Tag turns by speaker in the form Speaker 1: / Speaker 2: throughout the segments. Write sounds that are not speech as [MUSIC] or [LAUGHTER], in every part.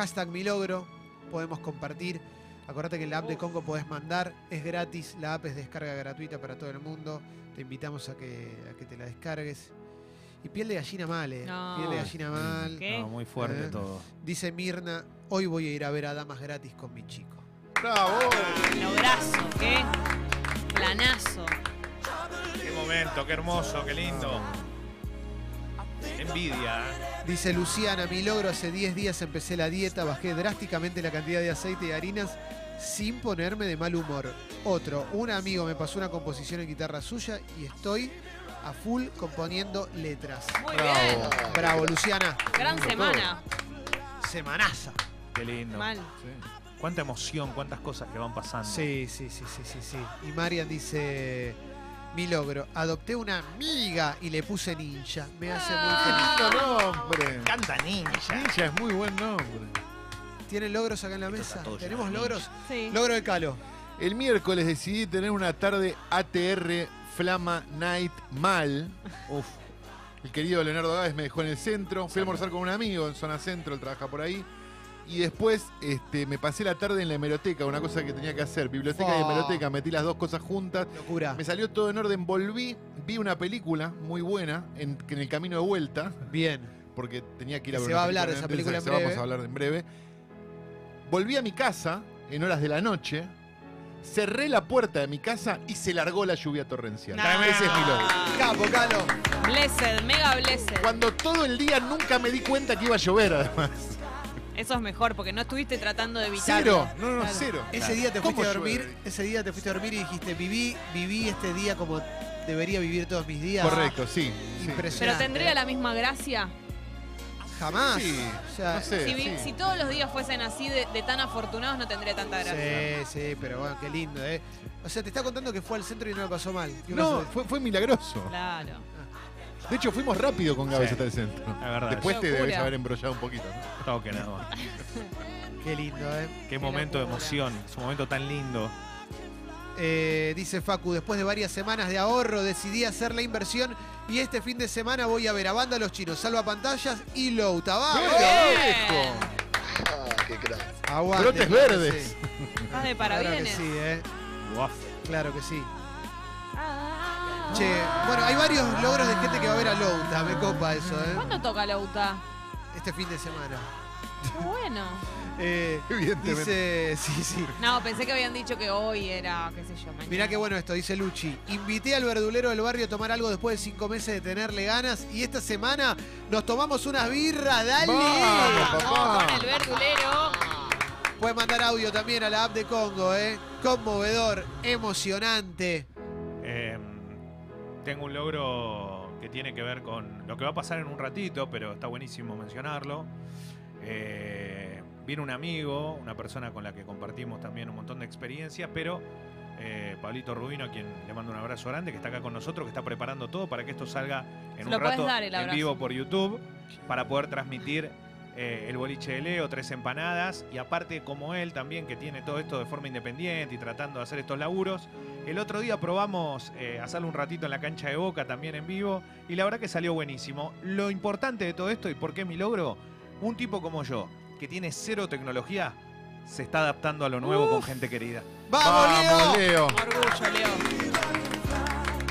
Speaker 1: hashtag mi logro, podemos compartir. Acordate que en la app de Congo podés mandar, es gratis, la app es descarga gratuita para todo el mundo. Te invitamos a que, a que te la descargues. Y piel de gallina mal, eh.
Speaker 2: No.
Speaker 1: Piel de gallina mal.
Speaker 2: ¿Qué?
Speaker 3: No, muy fuerte
Speaker 1: Eh.
Speaker 3: todo.
Speaker 1: Dice Mirna, hoy voy a ir a ver a Damas gratis con mi chico.
Speaker 4: ¡Bravo!
Speaker 2: Lograzo, qué planazo.
Speaker 3: Qué momento, qué hermoso, qué lindo. Qué envidia. ¿eh?
Speaker 1: Dice Luciana, mi logro hace 10 días empecé la dieta, bajé drásticamente la cantidad de aceite y harinas sin ponerme de mal humor. Otro, un amigo me pasó una composición en guitarra suya y estoy a full componiendo letras.
Speaker 2: Muy
Speaker 4: Bravo.
Speaker 2: bien.
Speaker 1: Bravo, Luciana.
Speaker 2: Gran semana.
Speaker 1: Semanaza.
Speaker 3: Qué lindo.
Speaker 2: Mal.
Speaker 3: Cuánta emoción, cuántas cosas que van pasando.
Speaker 1: Sí, sí, sí, sí, sí, sí. Y Marian dice, mi logro, adopté una amiga y le puse ninja. Me hace muy feliz.
Speaker 4: ¡Lindo nombre!
Speaker 3: Canta ninja.
Speaker 4: Ninja es muy buen nombre.
Speaker 1: ¿Tienen logros acá en la mesa?
Speaker 3: todo
Speaker 1: ¿Tenemos
Speaker 3: de
Speaker 1: logros?
Speaker 2: Sí.
Speaker 1: Logro de Calo.
Speaker 4: El miércoles decidí tener una tarde ATR Flama Night mal.
Speaker 3: Uf.
Speaker 4: El querido Leonardo Gávez me dejó en el centro. Fui a almorzar con un amigo en zona centro, él trabaja por ahí. Y después este, me pasé la tarde en la hemeroteca, una cosa que tenía que hacer. Biblioteca y hemeroteca, metí las dos cosas juntas.
Speaker 1: Locura.
Speaker 4: Me salió todo en orden, volví, vi una película muy buena en, en el camino de vuelta,
Speaker 1: Bien.
Speaker 4: porque tenía que ir a
Speaker 1: Se
Speaker 4: ver
Speaker 1: va
Speaker 4: una
Speaker 1: a hablar de esa película en
Speaker 4: se Vamos a hablar en breve. Volví a mi casa en horas de la noche, cerré la puerta de mi casa y se largó la lluvia torrencial.
Speaker 2: Nah.
Speaker 4: Ese es mi logro.
Speaker 1: Capo, Calo.
Speaker 2: Blessed, mega blessed.
Speaker 4: Cuando todo el día nunca me di cuenta que iba a llover, además.
Speaker 2: Eso es mejor porque no estuviste tratando de evitarlo.
Speaker 4: Cero, no, no,
Speaker 2: Claro.
Speaker 4: cero.
Speaker 1: Ese día te
Speaker 4: ¿Cómo
Speaker 1: fuiste a
Speaker 4: llueve?
Speaker 1: dormir, ese día te fuiste a dormir y dijiste, viví, viví este día como debería vivir todos mis días.
Speaker 4: Correcto, sí. sí.
Speaker 2: Pero
Speaker 1: Impresionante.
Speaker 2: tendría la misma gracia.
Speaker 1: Jamás.
Speaker 4: Sí,
Speaker 1: O sea,
Speaker 4: no sé.
Speaker 2: Si, vi-
Speaker 4: sí.
Speaker 2: si todos los días fuesen así de, de tan afortunados, no tendría tanta gracia.
Speaker 1: Sí, sí, pero bueno, qué lindo, ¿eh? O sea, te está contando que fue al centro y no lo pasó mal. ¿Qué
Speaker 4: No,
Speaker 1: pasó?
Speaker 4: fue, fue milagroso.
Speaker 2: Claro.
Speaker 4: De hecho, fuimos rápido con
Speaker 3: Sí.
Speaker 4: hasta el centro.
Speaker 3: La verdad.
Speaker 4: Después te
Speaker 2: Locura.
Speaker 4: debes haber embrollado un poquito, ¿no?
Speaker 3: Toque nada más. [LAUGHS]
Speaker 1: Qué lindo, ¿eh?
Speaker 3: Qué momento de emoción. Es un momento tan lindo.
Speaker 1: Eh, Dice Facu, después de varias semanas de ahorro decidí hacer la inversión y este fin de semana voy a ver a Banda Los Chinos, Salva Pantallas y Louta. ¡Vamos!
Speaker 2: Bien.
Speaker 1: Aguante,
Speaker 4: Brotes
Speaker 1: claro que
Speaker 4: verdes.
Speaker 1: sí. [LAUGHS]
Speaker 2: De
Speaker 1: Claro que
Speaker 2: parabienes.
Speaker 1: sí, ¿eh? Claro que sí. Che, bueno, hay varios logros de gente que va a ver a Louta, me copa eso, ¿eh?
Speaker 2: ¿Cuándo toca la UTA?
Speaker 1: Este fin de semana.
Speaker 2: Qué bueno. [LAUGHS]
Speaker 1: Eh,
Speaker 4: Evidentemente.
Speaker 1: dice, sí, sí.
Speaker 2: No, pensé que habían dicho que hoy era, qué sé yo, mañana.
Speaker 1: Mirá qué bueno esto, dice Luchi. Invité al verdulero del barrio a tomar algo después de cinco meses de tenerle ganas y esta semana nos tomamos unas birras, dale.
Speaker 4: Vamos,
Speaker 2: Vamos
Speaker 4: papá.
Speaker 2: con el verdulero.
Speaker 1: Puedes mandar audio también a la app de Congo, ¿eh? Conmovedor, emocionante.
Speaker 3: Tengo un logro que tiene que ver con lo que va a pasar en un ratito, pero está buenísimo mencionarlo. Eh, viene un amigo, una persona con la que compartimos también un montón de experiencias, pero eh, Pablito Rubino, a quien le mando un abrazo grande, que está acá con nosotros, que está preparando todo para que esto salga en
Speaker 2: Se
Speaker 3: un rato
Speaker 2: dar
Speaker 3: en vivo por YouTube, para poder transmitir eh, el boliche de Leo, tres empanadas, y aparte como él también, que tiene todo esto de forma independiente y tratando de hacer estos laburos, el otro día probamos eh, hacerlo un ratito en la cancha de Boca también en vivo y la verdad que salió buenísimo. Lo importante de todo esto y por qué mi logro, un tipo como yo, que tiene cero tecnología, se está adaptando a lo nuevo con gente querida.
Speaker 1: ¡Vamos,
Speaker 4: Vamos,
Speaker 1: Leo!
Speaker 4: Leo.
Speaker 2: Orgullo, Leo.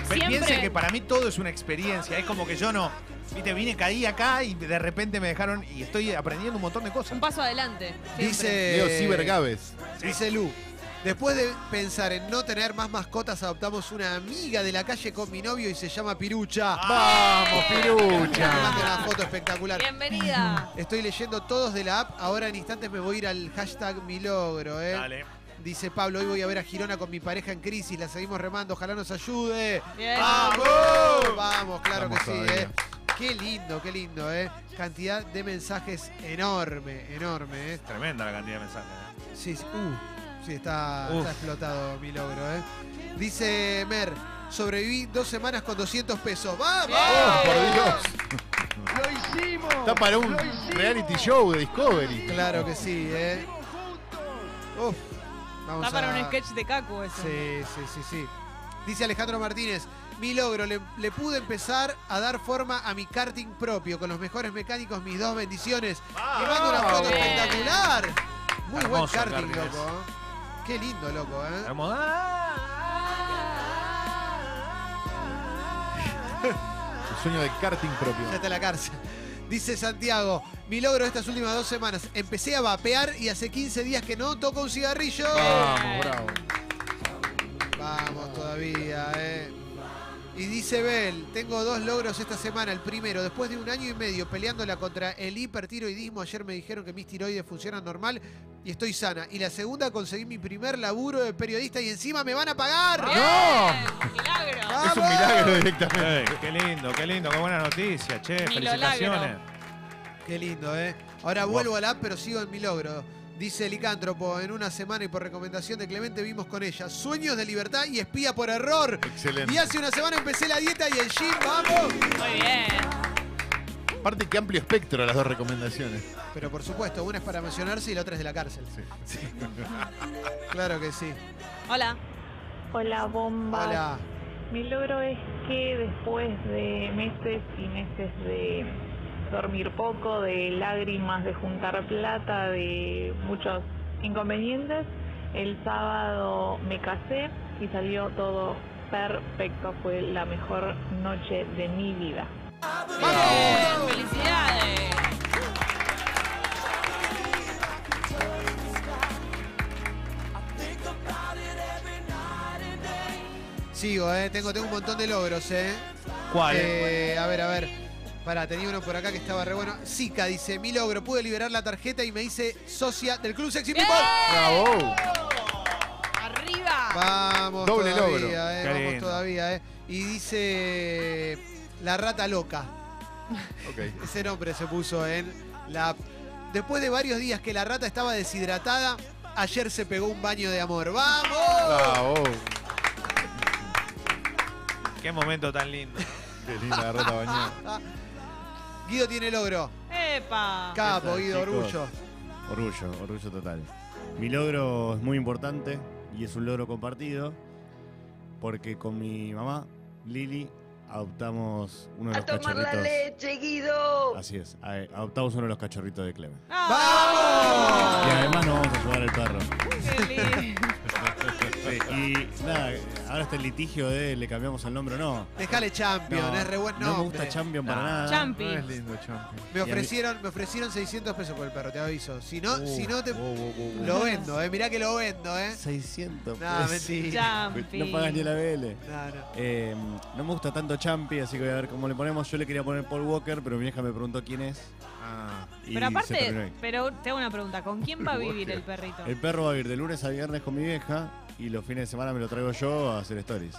Speaker 3: Pe-
Speaker 2: Siempre-
Speaker 3: Piensen que para mí todo es una experiencia, es como que yo no, viste, vine, caí acá y de repente me dejaron y estoy aprendiendo un montón de cosas.
Speaker 2: Un paso adelante. siempre.
Speaker 1: Dice,
Speaker 4: Leo Ciber Gávez.
Speaker 1: dice Lu. Después de pensar en no tener más mascotas, adoptamos una amiga de la calle con mi novio y se llama Pirucha.
Speaker 4: Vamos,
Speaker 1: Me
Speaker 4: Pirucha.
Speaker 1: manda una foto espectacular.
Speaker 2: Bienvenida.
Speaker 1: Estoy leyendo todos de la app. Ahora en instantes me voy a ir al hashtag mi logro, ¿eh?
Speaker 3: Dale.
Speaker 1: Dice Pablo, hoy voy a ver a Girona con mi pareja en crisis. La seguimos remando. Ojalá nos ayude.
Speaker 2: Bien.
Speaker 1: ¡Vamos! Vamos, claro
Speaker 4: Vamos
Speaker 1: que sí,
Speaker 4: todavía.
Speaker 1: ¿eh? Qué lindo, qué lindo, ¿eh? Cantidad de mensajes enorme, enorme, ¿eh?
Speaker 3: Tremenda la cantidad de mensajes. ¿eh?
Speaker 1: Sí, sí, uh, sí, está, explotado mi logro, ¿eh? Dice Mer, sobreviví dos semanas con 200 pesos. ¡Vamos!
Speaker 4: Oh, por Dios.
Speaker 5: ¡Lo hicimos!
Speaker 4: Está para un reality show de Discovery.
Speaker 1: Claro que sí, ¿eh? Uf, vamos
Speaker 2: Está para
Speaker 1: a-
Speaker 2: un sketch de Cacu eso.
Speaker 1: Sí, sí, sí, sí. Dice Alejandro Martínez, Mi logro, le, le pude empezar a dar forma a mi karting propio con los mejores mecánicos, mis dos bendiciones. Le mando una foto
Speaker 2: Bien.
Speaker 1: espectacular. Muy buen
Speaker 3: Hermoso
Speaker 1: karting,
Speaker 3: karting
Speaker 1: loco. ¿eh? Qué lindo, loco, ¿eh?
Speaker 3: Hermosa.
Speaker 4: El sueño de karting propio.
Speaker 1: Ya está en la cárcel. Dice Santiago, mi logro estas últimas dos semanas. Empecé a vapear y hace 15 días que no toco un cigarrillo.
Speaker 4: Vamos, bravo.
Speaker 1: Vamos todavía, eh. Y dice Bel, tengo dos logros esta semana. El primero, después de un año y medio peleándola contra el hipertiroidismo, ayer me dijeron que mis tiroides funcionan normal y estoy sana. Y la segunda, conseguí mi primer laburo de periodista y encima me van a pagar.
Speaker 2: Bien, Milagro.
Speaker 1: ¡Vamos!
Speaker 4: Es un milagro directamente.
Speaker 3: Qué lindo, qué lindo, qué buena noticia, che. Felicitaciones.
Speaker 1: Qué lindo, ¿eh? Ahora vuelvo al app, pero sigo en mi logro. Dice Licántropo, en una semana y por recomendación de Clemente vimos con ella Sueños de libertad y espía por error.
Speaker 4: Excelente.
Speaker 1: Y hace una semana empecé la dieta y el gym, ¡vamos!
Speaker 2: Muy bien.
Speaker 4: Aparte, qué amplio espectro las dos recomendaciones.
Speaker 1: Pero por supuesto, una es para mencionarse y la otra es de la cárcel.
Speaker 4: Sí. [LAUGHS]
Speaker 1: Claro que sí.
Speaker 2: Hola.
Speaker 5: Hola, bomba.
Speaker 1: Hola.
Speaker 5: Mi logro es que después de meses y meses de dormir poco, de lágrimas, de juntar plata, de muchos inconvenientes, el sábado me casé y salió todo perfecto. Fue la mejor noche de mi vida.
Speaker 2: Bien, felicidades.
Speaker 1: Sigo, ¿eh? Tengo, tengo un montón de logros, ¿eh?
Speaker 3: ¿Cuál?
Speaker 1: Eh, a ver, a ver. Pará, tenía uno por acá que estaba re bueno. Zika dice, mi logro, pude liberar la tarjeta y me hice socia del Club Sexy. People.
Speaker 4: Bravo.
Speaker 2: Arriba.
Speaker 1: Vamos
Speaker 4: Doble
Speaker 1: todavía,
Speaker 4: logro.
Speaker 1: eh, vamos todavía, eh. Y dice la rata loca.
Speaker 4: Ok. [LAUGHS]
Speaker 1: Ese nombre se puso en la. Después de varios días que la rata estaba deshidratada, ayer se pegó un baño de amor. ¡Vamos!
Speaker 4: Bravo.
Speaker 3: Qué momento tan lindo.
Speaker 4: Qué linda la rata bañada. [LAUGHS]
Speaker 1: Guido tiene logro.
Speaker 2: Epa.
Speaker 1: Capo, Guido,
Speaker 6: chicos?
Speaker 1: orgullo.
Speaker 6: Orgullo, orgullo total. Mi logro es muy importante y es un logro compartido porque con mi mamá, Lili, adoptamos uno de
Speaker 7: A
Speaker 6: los
Speaker 7: tomar la
Speaker 6: cachorritos.
Speaker 7: leche, Guido.
Speaker 6: Así es, adoptamos uno de los cachorritos de Clemen.
Speaker 2: Ah,
Speaker 6: Y
Speaker 1: ¡Vamos!
Speaker 6: además nos vamos a llevar el perro.
Speaker 2: qué lindo.
Speaker 6: Sí, y nada, ahora está el litigio de le cambiamos el nombre o no.
Speaker 1: Dejale Champion,
Speaker 6: No,
Speaker 1: es re buen
Speaker 6: no me gusta Champion para
Speaker 3: No.
Speaker 6: nada.
Speaker 2: Champi.
Speaker 4: No es lindo, champion.
Speaker 1: Me ofrecieron, me ofrecieron 600 pesos por el perro, te aviso. Si no,
Speaker 6: Uh,
Speaker 1: si no te
Speaker 6: uh, uh, uh, uh.
Speaker 1: lo vendo, eh. Mirá que lo vendo, eh.
Speaker 6: 600
Speaker 1: No,
Speaker 6: pesos.
Speaker 1: mentira.
Speaker 2: Champi.
Speaker 6: No pagas ni la BL.
Speaker 1: No, no.
Speaker 6: Eh, no me gusta tanto Champi, así que voy a ver cómo le ponemos. Yo le quería poner Paul Walker, pero mi vieja me preguntó quién es.
Speaker 4: Ah.
Speaker 6: y
Speaker 2: Pero
Speaker 6: se terminó
Speaker 2: aparte,
Speaker 6: ahí.
Speaker 2: pero te hago una pregunta. ¿Con quién va a vivir el perrito?
Speaker 6: El perro va a ir de lunes a viernes con mi vieja y los fines de semana me lo traigo yo a hacer stories.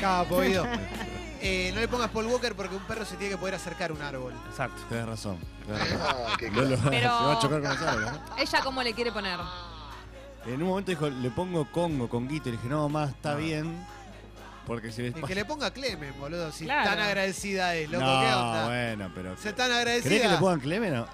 Speaker 1: Capo, Guido. [LAUGHS] Eh, no le pongas Paul Walker porque un perro se tiene que poder acercar a un árbol.
Speaker 3: Exacto.
Speaker 6: Tenés razón. tenés razón. Lolo [LAUGHS] se
Speaker 2: Pero-
Speaker 6: va a chocar con los árboles. ¿no?
Speaker 2: ¿Ella cómo le quiere poner?
Speaker 6: En un momento dijo, le pongo Congo, Conguito. Y le dije, no, más está bien. Porque si les
Speaker 1: Y que le ponga Clemen, boludo. Si
Speaker 2: Claro.
Speaker 1: tan agradecida es, loco,
Speaker 6: no,
Speaker 1: ¿qué onda?
Speaker 6: bueno, pero...
Speaker 1: Se tan
Speaker 6: ¿Querés que le
Speaker 1: agradecida.
Speaker 6: pongan Clemen?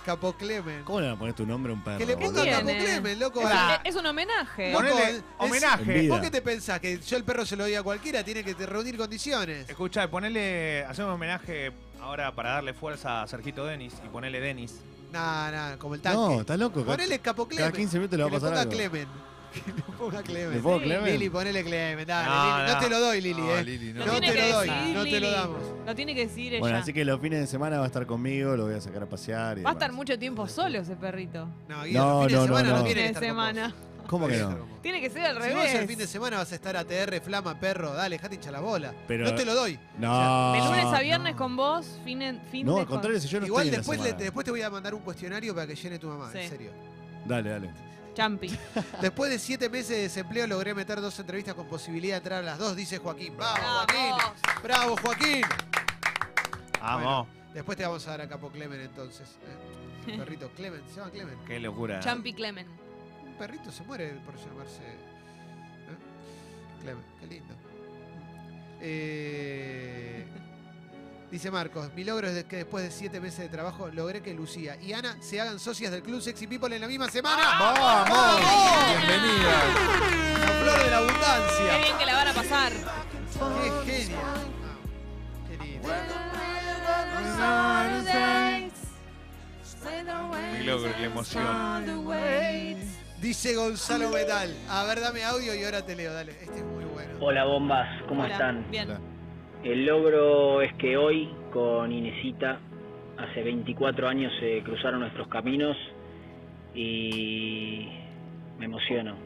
Speaker 6: O-
Speaker 1: Capo Clemen.
Speaker 6: ¿Cómo le van a poner tu nombre a un perro?
Speaker 1: Que le ponga
Speaker 6: boludo?
Speaker 2: Bien,
Speaker 1: Capo
Speaker 2: eh.
Speaker 1: Clemen, loco.
Speaker 2: Es,
Speaker 1: Ah,
Speaker 2: es un homenaje.
Speaker 1: Loco,
Speaker 3: Ponele
Speaker 1: es-
Speaker 3: homenaje.
Speaker 6: Envidia.
Speaker 1: ¿Vos qué te pensás? ¿Que yo el perro se lo doy a cualquiera? Tiene que te- reunir condiciones.
Speaker 3: Escucha, ponele, hacemos un homenaje ahora para darle fuerza a Sergito Denis y ponele Denis.
Speaker 1: Nah, nah, como el tanque.
Speaker 6: No, estás loco.
Speaker 1: Ponele Capo Clemen.
Speaker 6: Cada 15 minutos le va a
Speaker 1: que
Speaker 6: pasar
Speaker 1: le ponga
Speaker 6: algo.
Speaker 1: Clemen. Que le ponga Clemen.
Speaker 6: ¿Le pongo
Speaker 2: Sí.
Speaker 6: Clemen?
Speaker 1: Lili, ponele Clemen, dale,
Speaker 3: No,
Speaker 1: Lili. No,
Speaker 3: no.
Speaker 1: te lo doy, Lili,
Speaker 4: No,
Speaker 1: eh.
Speaker 4: Lili, no.
Speaker 2: Lo tiene
Speaker 1: te
Speaker 2: que
Speaker 1: lo doy,
Speaker 2: decir,
Speaker 1: no te lo
Speaker 2: Lili.
Speaker 1: damos.
Speaker 2: Lo tiene que decir ella.
Speaker 6: Bueno, así que los fines de semana va a estar conmigo, lo voy a sacar a pasear. y
Speaker 2: Va a
Speaker 6: demás.
Speaker 2: estar mucho tiempo solo ese perrito.
Speaker 1: No, Guido,
Speaker 6: No,
Speaker 1: el fin
Speaker 6: no,
Speaker 1: de
Speaker 6: no,
Speaker 1: semana no,
Speaker 6: no.
Speaker 1: tiene que
Speaker 2: Fin de
Speaker 1: estar con vos.
Speaker 2: semana.
Speaker 6: ¿Cómo que no?
Speaker 2: Tiene que ser al
Speaker 1: Si vos el fin de
Speaker 2: revés.
Speaker 1: semana vas a estar ATR, flama, perro, dale, dejate hinchar la bola.
Speaker 6: Pero-
Speaker 1: no te lo doy.
Speaker 6: No.
Speaker 2: De lunes a
Speaker 6: no.
Speaker 2: viernes con vos, fin, en, fin
Speaker 6: No,
Speaker 2: de
Speaker 6: al contrario, si yo no
Speaker 1: Igual
Speaker 6: estoy en la
Speaker 1: después, le-
Speaker 6: semana.
Speaker 1: después te voy a mandar un cuestionario para que llene tu mamá, en serio.
Speaker 6: Dale, dale.
Speaker 2: Champi. [LAUGHS]
Speaker 1: Después de siete meses de desempleo logré meter dos entrevistas con posibilidad de entrar a las dos, dice Joaquín. ¡Bravo, Joaquín!
Speaker 2: Vamos.
Speaker 1: ¡Bravo, Joaquín!
Speaker 3: Vamos.
Speaker 1: Después te vamos a dar a Capo Clemen entonces. ¿eh? Un [LAUGHS] perrito Clemen, se llama Clemen.
Speaker 3: Qué locura.
Speaker 2: Champi Clemen.
Speaker 1: Un perrito se muere por llamarse. ¿eh? Clemen, qué lindo. Eh, dice Marcos, mi logro es de que después de siete meses de trabajo logré que Lucía y Ana se hagan socias del Club Sexy People en la misma semana.
Speaker 4: ¡Vamos! Bienvenida.
Speaker 1: La flor de la
Speaker 2: Qué
Speaker 1: abundancia.
Speaker 2: bien que la van a pasar.
Speaker 1: Qué genial. Qué lindo.
Speaker 3: Milagro, la emoción.
Speaker 1: Dice Gonzalo Metal. A ver, dame audio y ahora te leo, dale. Este es muy bueno.
Speaker 7: Hola bombas, ¿cómo
Speaker 2: Hola,
Speaker 7: están?
Speaker 2: Bien.
Speaker 4: Hola.
Speaker 7: El logro es que hoy con Inesita, hace 24 años se cruzaron nuestros caminos y me emociono.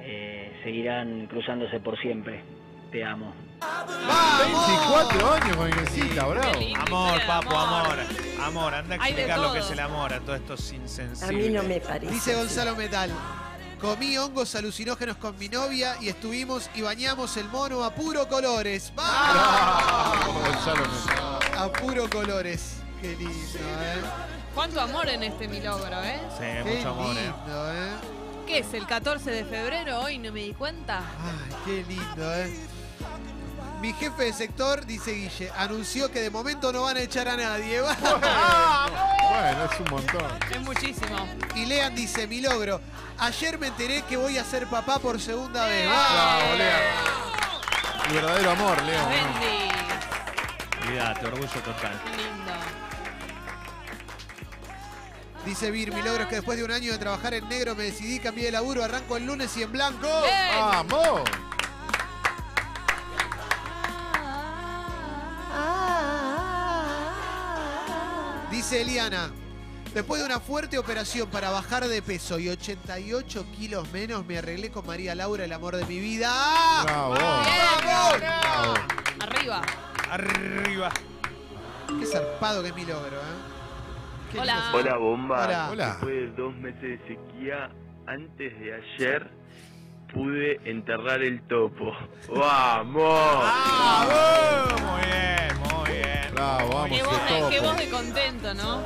Speaker 7: Eh, seguirán cruzándose por siempre. Te amo.
Speaker 1: ¡Vamos!
Speaker 4: 24 años con Inesita, bravo.
Speaker 3: Amor, papu,
Speaker 2: amor.
Speaker 3: amor. Anda a explicar lo que es el amor a todos estos insensibles.
Speaker 8: A mí no me parece.
Speaker 1: Dice. Gonzalo Metal. Comí hongos alucinógenos con mi novia y estuvimos y bañamos el mono a puro colores. ¡Vamos!
Speaker 4: Metal.
Speaker 1: A puro colores. Qué lindo, ¿eh?
Speaker 2: Cuánto amor en este mi logro, ¿eh?
Speaker 3: Sí,
Speaker 1: Qué
Speaker 3: mucho amor, eh.
Speaker 1: lindo, ¿eh?
Speaker 2: ¿Qué es el 14 de febrero? Hoy no me di cuenta.
Speaker 1: Ay, qué lindo, ¿eh? Mi jefe de sector, dice Guille, anunció que de momento no van a echar a nadie. [LAUGHS]
Speaker 4: Bueno, es un montón.
Speaker 2: Es muchísimo.
Speaker 1: y Lean dice, mi logro. Ayer me enteré que voy a ser papá por segunda vez.
Speaker 4: Bravo, Lea. El verdadero amor, Leo. ¿no?
Speaker 2: Bendy.
Speaker 3: Olvídate, orgullo total.
Speaker 2: Qué lindo.
Speaker 1: Dice Vir, mi logro es que después de un año de trabajar en negro me decidí, cambié de laburo, arranco el lunes y en blanco.
Speaker 4: ¡Vamos!
Speaker 1: Dice Eliana, después de una fuerte operación para bajar de peso y 88 kilos menos, me arreglé con María Laura, el amor de mi vida.
Speaker 4: Bravo.
Speaker 2: Bien.
Speaker 4: Bravo.
Speaker 2: Arriba.
Speaker 3: Arriba.
Speaker 1: Qué zarpado que es mi logro, ¿eh? Qué
Speaker 2: Hola.
Speaker 9: Hola bomba,
Speaker 1: Hola.
Speaker 4: Hola.
Speaker 9: después de dos meses de sequía, antes de ayer pude enterrar el topo. ¡Vamos!
Speaker 3: ¡Vamos! Muy bien, muy bien.
Speaker 4: Bravo, vamos,
Speaker 2: Qué voz,
Speaker 4: qué
Speaker 2: de, qué voz de contento, ¿no?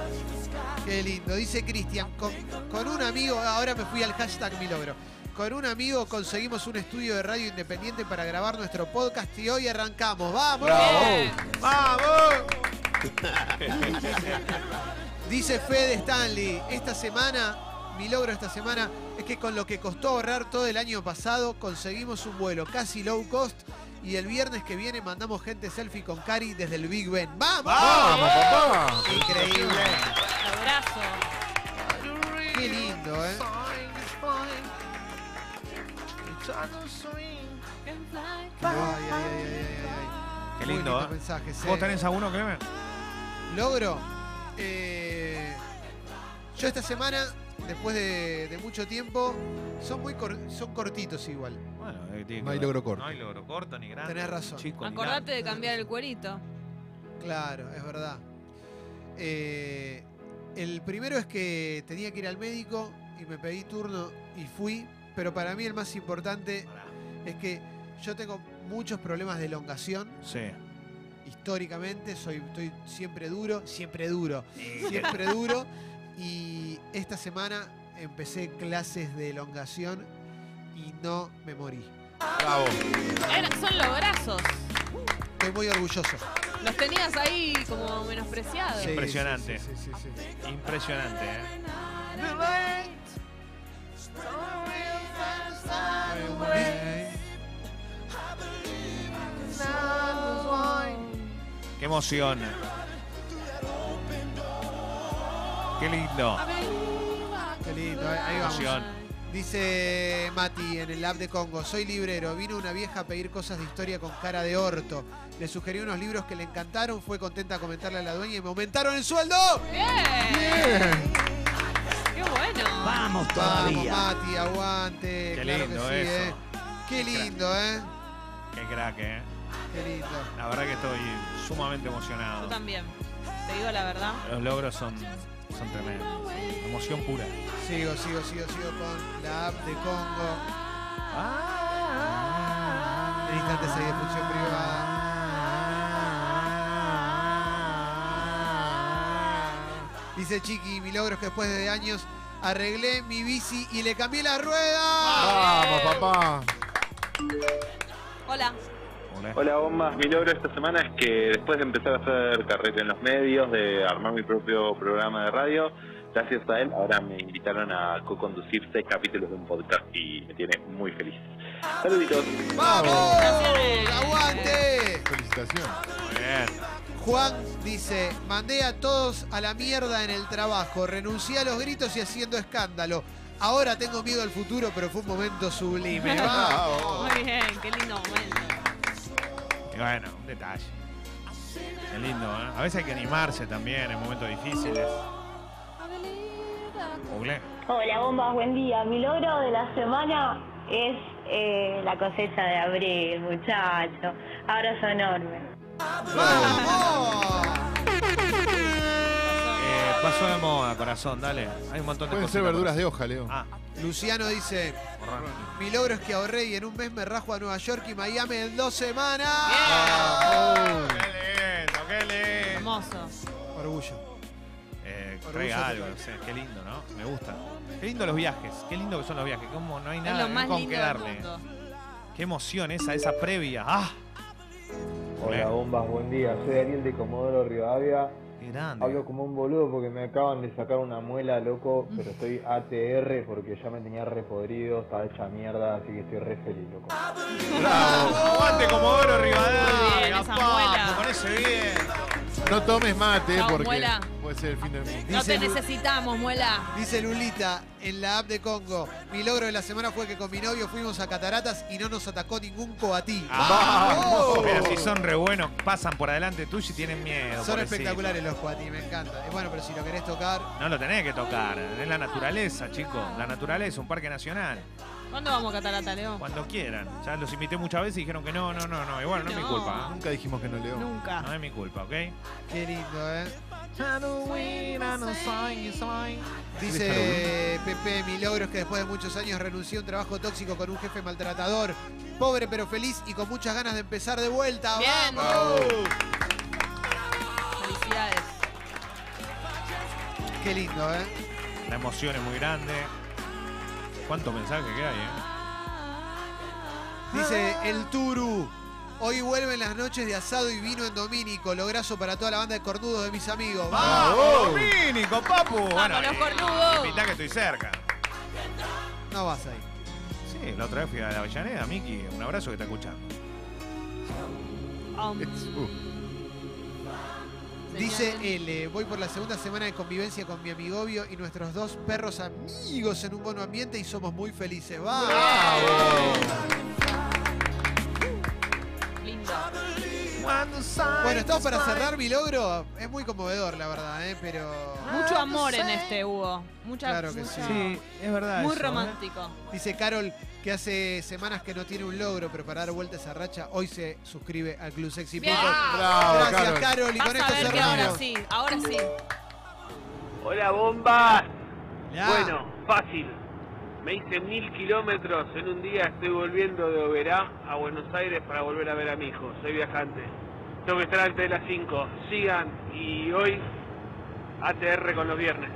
Speaker 1: Qué lindo. Dice Cristian, con, con un amigo, ahora me fui al hashtag mi logro. Con un amigo conseguimos un estudio de radio independiente para grabar nuestro podcast y hoy arrancamos. ¡Vamos!
Speaker 2: Bien.
Speaker 1: ¡Vamos! [LAUGHS] Dice Fede Stanley, esta semana, mi logro esta semana es que con lo que costó ahorrar todo el año pasado, conseguimos un vuelo casi low cost y el viernes que viene mandamos gente selfie con Cari desde el Big Ben. ¡Vamos!
Speaker 4: ¡Vamos, papá!
Speaker 1: Increíble.
Speaker 2: Abrazo.
Speaker 1: Qué lindo, ¿eh? Ay, ay, ay, ay, ay, ay.
Speaker 3: Qué
Speaker 1: Muy
Speaker 3: lindo, ¿eh?
Speaker 1: mensaje.
Speaker 3: ¿Vos tenés alguno, Clemen?
Speaker 1: Logro. eh, yo esta semana, después de, de mucho tiempo, son muy cor- son cortitos igual.
Speaker 3: Bueno, eh, tiene
Speaker 4: No hay
Speaker 3: ver.
Speaker 4: logro corto.
Speaker 3: No hay logro corto ni grande.
Speaker 1: Tenés razón.
Speaker 3: Chico, ni
Speaker 2: Acordate de cambiar el cuerito.
Speaker 1: Claro, es verdad. Eh, el primero es que tenía que ir al médico y me pedí turno y fui, pero para mí el más importante es que yo tengo muchos problemas de elongación.
Speaker 3: Sí.
Speaker 1: Históricamente soy, estoy siempre duro, siempre duro, siempre duro. [LAUGHS] Y esta semana empecé clases de elongación y no me morí.
Speaker 4: Bravo.
Speaker 2: Era- son lograzos.
Speaker 1: Estoy muy orgulloso.
Speaker 2: Los tenías ahí como menospreciados.
Speaker 1: Sí,
Speaker 3: Impresionante.
Speaker 1: sí, sí, sí, sí, sí.
Speaker 3: Impresionante, ¿eh? Qué emoción. Qué lindo.
Speaker 1: Qué lindo, ahí- vamos.
Speaker 3: Emoción.
Speaker 1: Dice Mati en el app de Congo, soy librero, vino una vieja a pedir cosas de historia con cara de orto. Le sugerí unos libros que le encantaron, fue contenta a comentarle a la dueña y me aumentaron el sueldo.
Speaker 2: Bien. Qué bueno.
Speaker 6: Vamos
Speaker 1: Vamos Mati, aguante.
Speaker 3: Qué
Speaker 1: claro
Speaker 3: lindo
Speaker 1: que sí,
Speaker 3: eso.
Speaker 1: ¿eh? Qué lindo, ¿eh?
Speaker 3: Qué crack, ¿eh?
Speaker 1: Qué lindo.
Speaker 3: La verdad que estoy sumamente
Speaker 2: Yo
Speaker 3: emocionado.
Speaker 2: también. Te digo la verdad.
Speaker 3: Los logros son, son tremendos. Emoción pura.
Speaker 1: Sigo, sigo, sigo, sigo con la app de Congo. En instantes hay de función privada. Dice Chiqui, mi logro es que después de años arreglé mi bici y le cambié la rueda.
Speaker 4: Vamos, papá.
Speaker 2: Hola.
Speaker 3: Hola.
Speaker 9: Hola bombas, mi logro esta semana es que después de empezar a hacer carrera en los medios, de armar mi propio programa de radio,
Speaker 8: gracias a él ahora me invitaron a co-conducir seis capítulos de un podcast y me tiene muy feliz. Saluditos.
Speaker 1: ¡Vamos! ¡Aguante!
Speaker 4: Felicitaciones.
Speaker 3: Muy bien.
Speaker 1: Juan dice, mandé a todos a la mierda en el trabajo, renuncié a los gritos y haciendo escándalo. Ahora tengo miedo al futuro, pero fue un momento sublime. [LAUGHS] ¡Vamos!
Speaker 2: Muy bien, qué lindo momento.
Speaker 3: Bueno, un detalle. Qué lindo, ¿eh? A veces hay que animarse también en momentos difíciles. Google.
Speaker 10: Hola bombas, buen día. Mi logro de la semana es eh, la cosecha de abril, muchacho. Abrazo enorme.
Speaker 1: ¡Vamos!
Speaker 3: Pasó de moda, corazón, dale. Hay un montón de
Speaker 4: Pueden ser
Speaker 3: cositas
Speaker 4: verduras de hoja, Leo.
Speaker 3: Ah,
Speaker 1: Luciano dice, mi logro es que ahorré y en un mes me rajo a Nueva York y Miami en dos semanas.
Speaker 3: ¡Vamos! ¡Qué lindo, qué lindo!
Speaker 2: Hermoso.
Speaker 1: Orgullo.
Speaker 3: Eh, traiga algo,
Speaker 1: total.
Speaker 3: no sé, qué lindo, ¿no? Me gusta. Qué lindo los viajes, qué lindo que son los viajes, como no hay
Speaker 2: Es
Speaker 3: nada
Speaker 2: lo más
Speaker 3: con
Speaker 2: lindo
Speaker 3: qué
Speaker 2: del
Speaker 3: darle.
Speaker 2: mundo.
Speaker 3: Qué emoción esa, esa previa. ¡Ah!
Speaker 11: Hola bombas, buen día. Soy Ariel de Comodoro Rivadavia.
Speaker 3: Grande.
Speaker 11: Hablo como un boludo porque me acaban de sacar una muela, loco, pero [LAUGHS] estoy ATR porque ya me tenía repodrido, estaba hecha mierda, así que estoy re feliz, loco.
Speaker 3: ¡Bravo! ¡Aguante Comodoro
Speaker 2: Muy
Speaker 3: Rivadavia!
Speaker 2: bien, esa
Speaker 3: papo,
Speaker 2: muela.
Speaker 3: Con ese bien.
Speaker 4: No tomes mate, porque
Speaker 2: muela.
Speaker 4: Puede ser el fin del mundo.
Speaker 2: No te necesitamos, muela.
Speaker 1: Dice Lulita en la app de Congo, mi logro de la semana fue que con mi novio fuimos a Cataratas y no nos atacó ningún coatí.
Speaker 3: ¡Vamos! Pero si son re buenos, pasan por adelante tuyo y tienen miedo.
Speaker 1: Son
Speaker 3: pobrecito.
Speaker 1: espectaculares los coatí, me encanta. Y bueno, pero si lo querés tocar,
Speaker 3: No lo tenés que tocar. Es la naturaleza, chicos. La naturaleza, un parque nacional.
Speaker 2: ¿Cuándo vamos a Catarata, Leo?
Speaker 3: Cuando quieran. Ya los invité muchas veces y dijeron que no, no, no, no. Y bueno, no, es mi
Speaker 2: No.
Speaker 3: culpa.
Speaker 4: Nunca dijimos que no, Leo.
Speaker 3: ¿eh?
Speaker 2: Nunca.
Speaker 3: No es mi culpa, ¿ok?
Speaker 1: qué lindo, ¿eh?
Speaker 4: Dice
Speaker 1: Pepe, mi logro es que después de muchos años renuncié a un trabajo tóxico con un jefe maltratador. Pobre pero feliz y con muchas ganas de empezar de vuelta.
Speaker 2: Bien.
Speaker 1: ¡Vamos!
Speaker 2: Felicidades.
Speaker 1: Qué lindo, ¿eh?
Speaker 3: La emoción es muy grande. ¿Cuántos mensajes que hay, eh?
Speaker 1: Dice el Turu. Hoy vuelven las noches de asado y vino en Domínico. Lograzo para toda la banda de cornudos de mis amigos. ¡Vamos!
Speaker 3: ¡Vamos, Domínico, papu! Bueno,
Speaker 2: los
Speaker 3: eh,
Speaker 2: cornudos.
Speaker 3: Invitá que estoy cerca.
Speaker 1: No vas ahí.
Speaker 3: Sí, la otra vez fui a la Avellaneda, Miki. Un abrazo que está escuchando.
Speaker 2: Um,
Speaker 4: Uh,
Speaker 1: Dice L, voy por la segunda semana de convivencia con mi amigovio y nuestros dos perros amigos en un buen ambiente y somos muy felices. ¡Vamos!
Speaker 2: lindo.
Speaker 1: Bueno, estamos para cerrar mi logro. Es muy conmovedor, la verdad, ¿eh? pero
Speaker 2: Mucho amor en este, Hugo. Mucha,
Speaker 1: Claro que
Speaker 2: mucho-
Speaker 1: sí.
Speaker 3: es verdad.
Speaker 2: Muy
Speaker 3: eso, ¿eh?
Speaker 2: romántico.
Speaker 1: dice Carol que hace semanas que no tiene un logro, pero para dar vuelta a esa racha, hoy se suscribe al Club Sexy
Speaker 2: Bien.
Speaker 1: People.
Speaker 4: Bravo,
Speaker 1: Gracias,
Speaker 4: Carol.
Speaker 1: Carol. Y
Speaker 2: Vas
Speaker 1: con esto
Speaker 2: que ahora
Speaker 1: cerramos.
Speaker 2: sí, ahora sí.
Speaker 9: Hola bomba.
Speaker 1: Ya.
Speaker 9: Bueno, fácil. Me hice mil kilómetros en un día, estoy volviendo de Oberá a Buenos Aires para volver a ver a mi hijo. Soy viajante. Tengo que estar antes de las 5. Sigan y hoy ATR con los viernes.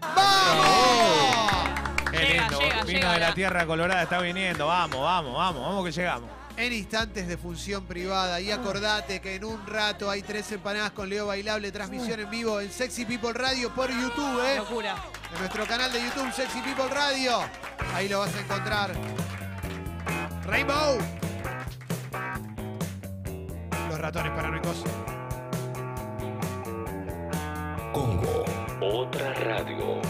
Speaker 1: ¡Vamos!
Speaker 3: Qué
Speaker 2: Llega,
Speaker 3: lindo.
Speaker 2: llega,
Speaker 3: Vino
Speaker 2: llega
Speaker 3: de la
Speaker 2: la-
Speaker 3: tierra colorada, está viniendo. Vamos, vamos, vamos, vamos que llegamos.
Speaker 1: En instantes de función privada. Y acordate que en un rato hay tres empanadas con Leo Bailable, transmisión en vivo en Sexy People Radio por YouTube, ¿eh?
Speaker 2: Locura.
Speaker 1: En nuestro canal de YouTube, Sexy People Radio. Ahí lo vas a encontrar. Rainbow. Los ratones paranoicos.
Speaker 12: Congo, otra radio.